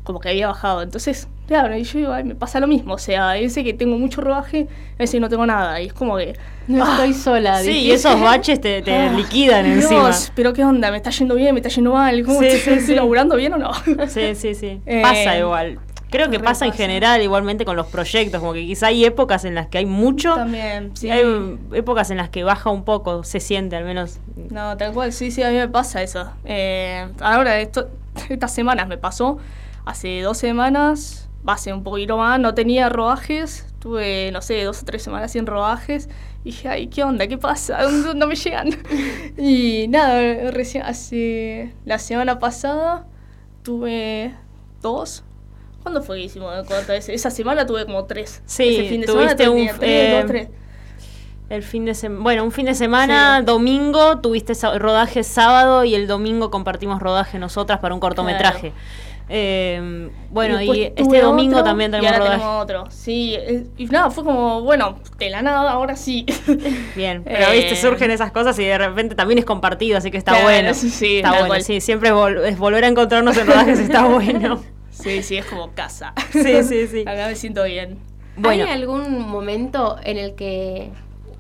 como que había bajado. Entonces, claro, y yo digo, ay, me pasa lo mismo, o sea, ese que tengo mucho rodaje, ese no tengo nada, y es como que... No ah, estoy sola. Sí, y esos baches te, te Ah, liquidan Dios, encima. pero qué onda, ¿me está yendo bien? ¿Me está yendo mal? ¿Cómo Sí, sí, estoy sí. laburando bien o no? Sí, sí, sí. Eh, pasa igual. Creo que pasa en general igualmente con los proyectos, como que quizá hay épocas en las que hay mucho, También, sí. hay épocas en las que baja un poco, se siente al menos. No, tal cual, sí, sí, a mí me pasa eso. Eh, ahora, esto, estas semanas me pasó, hace dos semanas, hace un poquito más, no tenía rodajes, tuve, no sé, dos o tres semanas sin rodajes, y dije, ay, ¿qué onda? ¿Qué pasa? ¿Dónde no me llegan? y nada, recién, hace, la semana pasada tuve dos. ¿Cuándo fue que hicimos el corto ese? Esa semana tuve como tres. Sí, Ese fin de semana tuviste un, tres, eh, dos, tres. El fin de semana, bueno, un fin de semana, Sí. domingo, tuviste rodaje sábado y el domingo compartimos rodaje nosotras para un cortometraje. Eh, bueno, y, este domingo otro, también y tenemos ahora rodaje. tenemos otro. Sí, eh, y nada, fue como, bueno, de la nada, ahora sí. Bien, pero Eh, viste, surgen esas cosas y de repente también es compartido, así que está Claro, bueno. sí, sí, está bueno, cual. sí, siempre vol- es volver a encontrarnos en rodajes está bueno. Sí, sí, es como casa. Sí, sí, sí. Acá me siento bien. Bueno. ¿Hay algún momento en el que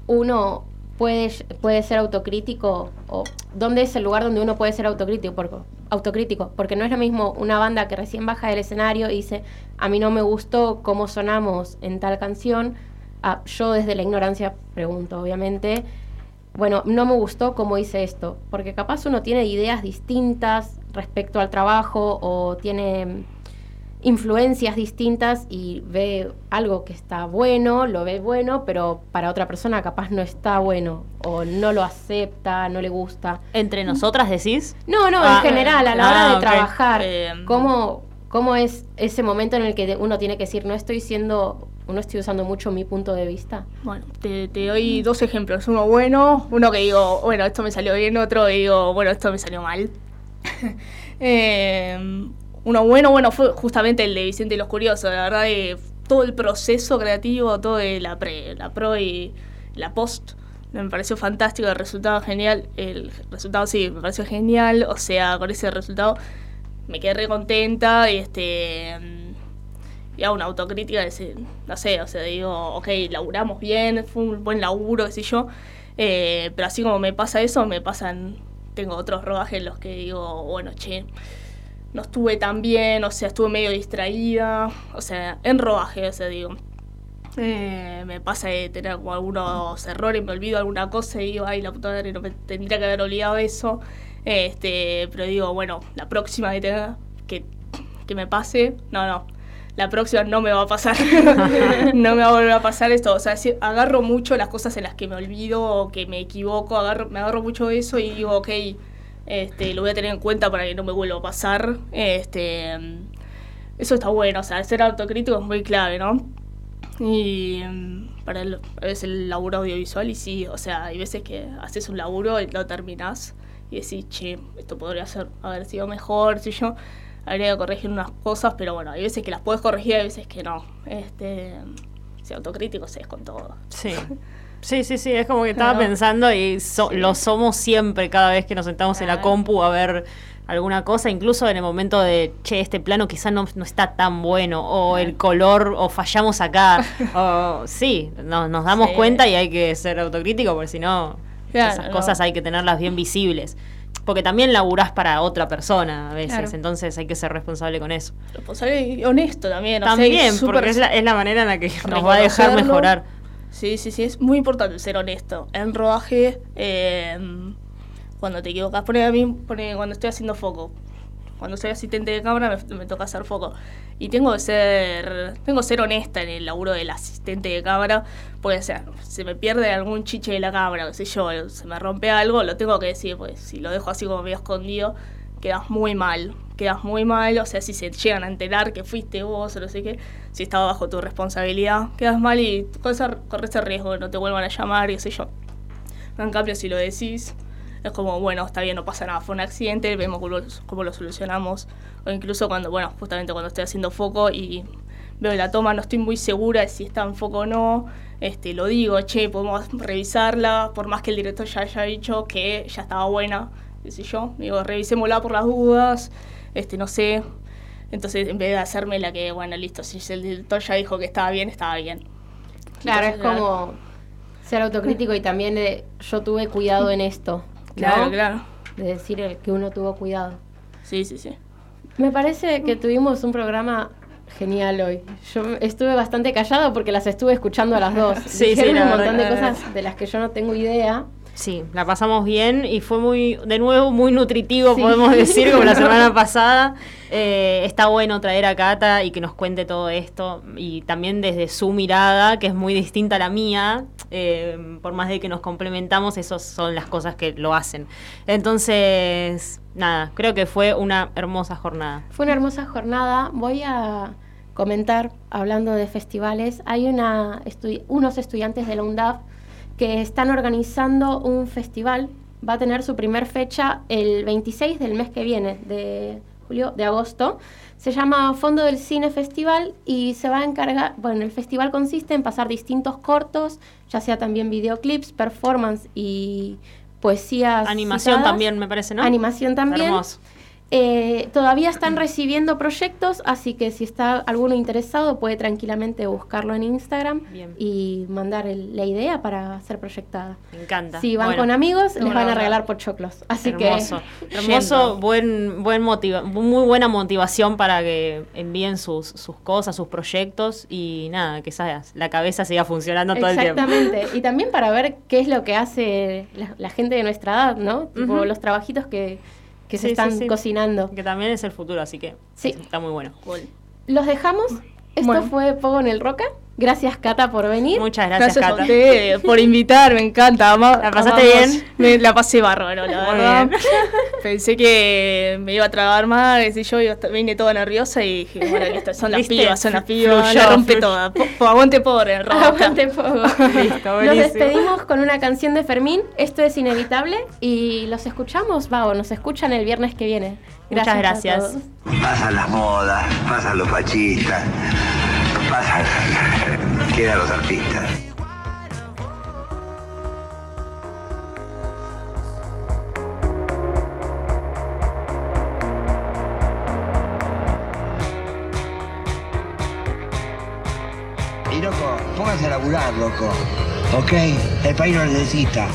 uno puede, puede ser autocrítico? ¿O dónde es el lugar donde uno puede ser autocrítico? Porque, autocrítico? Porque no es lo mismo una banda que recién baja del escenario y dice, a mí no me gustó cómo sonamos en tal canción. Yo desde la ignorancia pregunto, obviamente. Bueno, no me gustó cómo hice esto, porque capaz uno tiene ideas distintas respecto al trabajo o tiene influencias distintas y ve algo que está bueno, lo ve bueno, pero para otra persona capaz no está bueno o no lo acepta, no le gusta. ¿Entre nosotras decís? No, no, Ah, en general, a la ah, hora de ok. trabajar, Eh, ¿cómo, ¿cómo es ese momento en el que uno tiene que decir, no estoy siendo, no estoy usando mucho mi punto de vista? Bueno, te, te doy dos ejemplos. Uno bueno, uno que digo, bueno, esto me salió bien, otro que digo, bueno, esto me salió mal. Eh, uno bueno, bueno, fue justamente el de Vicente y los Curiosos. La verdad que todo el proceso creativo, todo de la pre, la pro y la post, me pareció fantástico, el resultado genial. El resultado sí, me pareció genial. O sea, con ese resultado me quedé re contenta y este y hago una autocrítica de no sé, o sea, digo, ok, laburamos bien, fue un buen laburo, qué sé yo, eh, pero así como me pasa eso, me pasan, tengo otros rodajes en los que digo, bueno, che, no estuve tan bien, o sea, estuve medio distraída, o sea, en rodaje, o sea, digo, eh, me pasa de tener como algunos errores, me olvido alguna cosa y digo, ay, la puta madre, no me tendría que haber olvidado eso. Este, pero digo, bueno, la próxima que tenga, que, que me pase, no, no. la próxima no me va a pasar. no me va a volver a pasar esto. O sea, agarro mucho las cosas en las que me olvido o que me equivoco, agarro, me agarro mucho eso y digo, ok, este, lo voy a tener en cuenta para que no me vuelva a pasar. Este, eso está bueno, o sea, ser autocrítico es muy clave, ¿no? Y mm, para el, es el laburo audiovisual y sí, o sea, hay veces que haces un laburo y lo terminas y decís, che, esto podría ser, haber sido mejor, si yo habría que corregir unas cosas, pero bueno, hay veces que las puedes corregir, hay veces que no. Este, ser autocrítico es con todo. Sí. Sí, sí, sí, es como que estaba pensando y lo somos siempre cada vez que nos sentamos en la compu a ver alguna cosa, incluso en el momento de, che, este plano quizá no, no está tan bueno, o el color, o fallamos acá, o sí, nos damos cuenta y hay que ser autocrítico, porque si no, esas cosas hay que tenerlas bien visibles. Porque también laburás para otra persona a veces, entonces hay que ser responsable con eso. Responsable y honesto también. También, porque es la, es la, manera en la que nos va a dejar mejorar. Sí, sí, sí, es muy importante ser honesto. En rodaje, eh, cuando te equivocas, pone a mí, pone cuando estoy haciendo foco. Cuando soy asistente de cámara me, toca hacer foco. Y tengo que ser tengo que ser honesta en el laburo del asistente de cámara. Puede ser, se me pierde algún chiche de la cámara, qué sé yo, se me rompe algo, lo tengo que decir, pues si lo dejo así como medio escondido, quedas muy mal. Quedas muy mal, o sea, si se llegan a enterar que fuiste vos o no sé qué, si estaba bajo tu responsabilidad, quedas mal y corres, ese riesgo de no te vuelvan a llamar, qué sé yo. En cambio, si lo decís, es como, bueno, está bien, no pasa nada, fue un accidente, vemos cómo lo, solucionamos. O incluso cuando, bueno, justamente cuando estoy haciendo foco y veo la toma, no estoy muy segura de si está en foco o no, este, lo digo, che, podemos revisarla, por más que el director ya haya dicho que ya estaba buena, qué sé yo, digo, revisémosla por las dudas, este, no sé. Entonces, en vez de hacerme la que, bueno, listo, si el director ya dijo que estaba bien, estaba bien. Claro, es como ser autocrítico y también yo tuve cuidado en esto. Claro, claro. De decir que uno tuvo cuidado. Sí, sí, sí. Me parece que tuvimos un programa genial hoy. Yo estuve bastante callado porque las estuve escuchando a las dos. sí, sí, un montón de cosas de las que yo no tengo idea. Sí, la pasamos bien y fue muy, de nuevo, muy nutritivo, podemos decir, como la semana pasada. Eh, está bueno traer a Cata y que nos cuente todo esto y también desde su mirada, que es muy distinta a la mía, eh, por más de que nos complementamos, esas son las cosas que lo hacen. Entonces, nada, creo que fue una hermosa jornada. Fue una hermosa jornada. Voy a comentar, hablando de festivales, hay una unos estudiantes de la UNDAF que están organizando un festival. Va a tener su primer fecha el 26 del mes que viene, de julio, de agosto. Se llama Fondo del Cine Festival y se va a encargar, bueno, el festival consiste en pasar distintos cortos, ya sea también videoclips, performance y poesías. Animación también, me parece, ¿no? Animación también. Hermoso. Eh, todavía están recibiendo proyectos, así que si está alguno interesado puede tranquilamente buscarlo en Instagram y mandar la idea para ser proyectada. Me encanta. Si van con amigos, les van a regalar pochoclos. Así hermoso. que hermoso, buen, buen motiva muy buena motivación para que envíen sus, sus cosas, sus proyectos y nada, que la cabeza siga funcionando todo el tiempo. Exactamente. y también para ver qué es lo que hace la, gente de nuestra edad, ¿no? los trabajitos que que se están cocinando. Que también es el futuro, así que sí. está muy bueno. Los dejamos. Esto fue Pogo en el Roca. Gracias, Cata, por venir. Muchas gracias, Cata. por invitar, me encanta. ¿La pasaste bien? Me, la pasé bárbaro, la verdad. Pensé que me iba a tragar más, y yo, vine toda nerviosa y dije, bueno, estas son las pibas, son las pibas, la rompe toda. aguante por el Aguante Pogo. Nos despedimos con una canción de Fermín, Esto es inevitable, y los escuchamos, va, nos escuchan el viernes que viene. Muchas gracias. Pasan las modas, pasan los fascistas pasa, quedan los artistas. Y loco, póngase a laburar, loco. ¿Ok? El país lo necesita.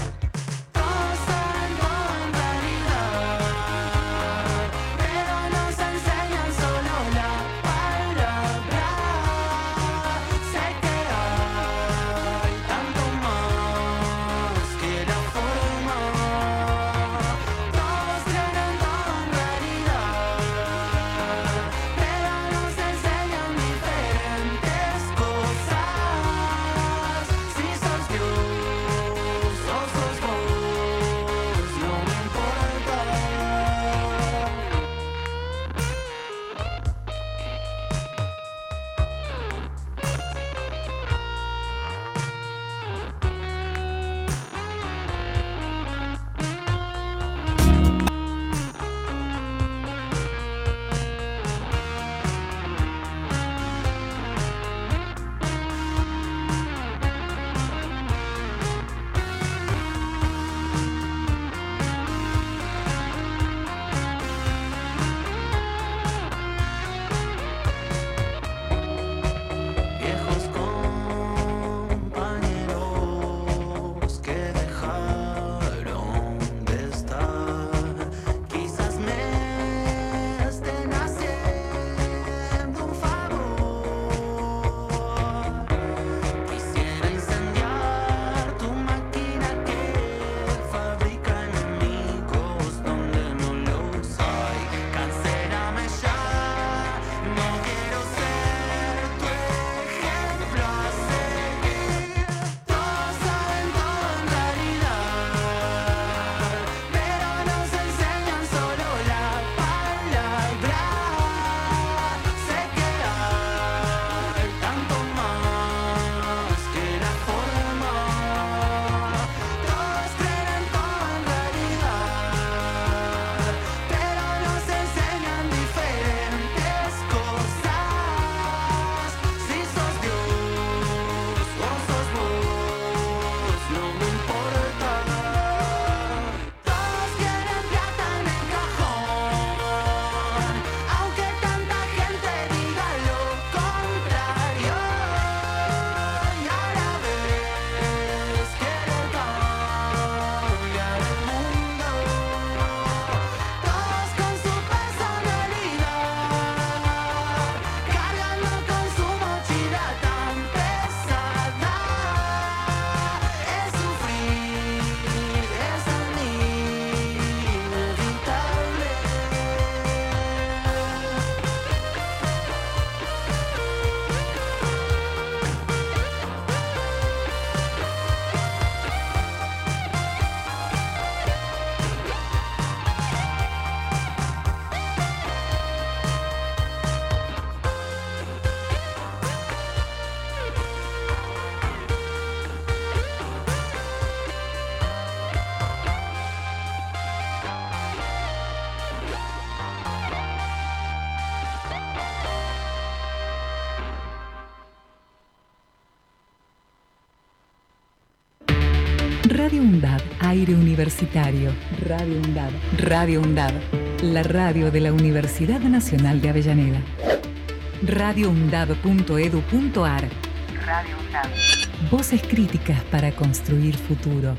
UNDAD, aire universitario. Radio UNDAD. Radio UNDAD, la radio de la Universidad Nacional de Avellaneda. radioundad.edu.ar Radio UNDAD. Voces críticas para construir futuro.